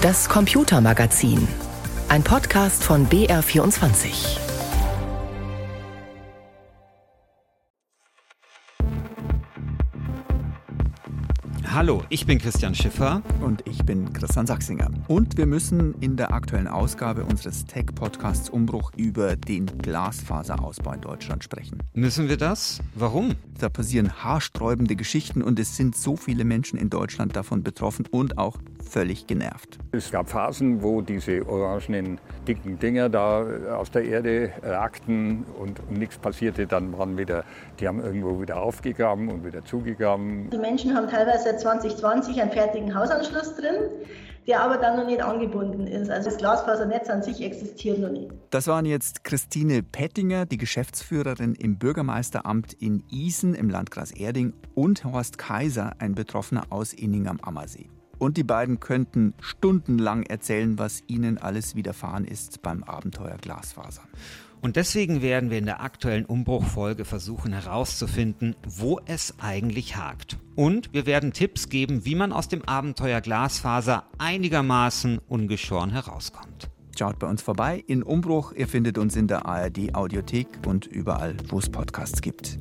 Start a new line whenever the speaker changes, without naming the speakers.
Das Computermagazin. Ein Podcast von BR24.
Hallo, ich bin Christian Schiffer.
Und ich bin Christian Sachsinger. Und wir müssen in der aktuellen Ausgabe unseres Tech-Podcasts Umbruch über den Glasfaserausbau in Deutschland sprechen.
Müssen wir das? Warum?
Da passieren haarsträubende Geschichten und es sind so viele Menschen in Deutschland davon betroffen und auch völlig genervt.
Es gab Phasen, wo diese orangenen, dicken Dinger da aus der Erde ragten und, und nichts passierte. Dann waren wieder, die haben irgendwo wieder aufgegraben und wieder zugegraben.
Die Menschen haben teilweise seit 2020 einen fertigen Hausanschluss drin der aber dann noch nicht angebunden ist. Also das Glasfasernetz an sich existiert noch nicht.
Das waren jetzt Christine Pettinger, die Geschäftsführerin im Bürgermeisteramt in Isen im Landkreis Erding und Horst Kaiser, ein Betroffener aus Inning am Ammersee. Und die beiden könnten stundenlang erzählen, was ihnen alles widerfahren ist beim Abenteuer Glasfaser.
Und deswegen werden wir in der aktuellen Umbruchfolge versuchen herauszufinden, wo es eigentlich hakt. Und wir werden Tipps geben, wie man aus dem Abenteuer Glasfaser einigermaßen ungeschoren herauskommt.
Schaut bei uns vorbei in Umbruch. Ihr findet uns in der ARD Audiothek und überall, wo es Podcasts gibt.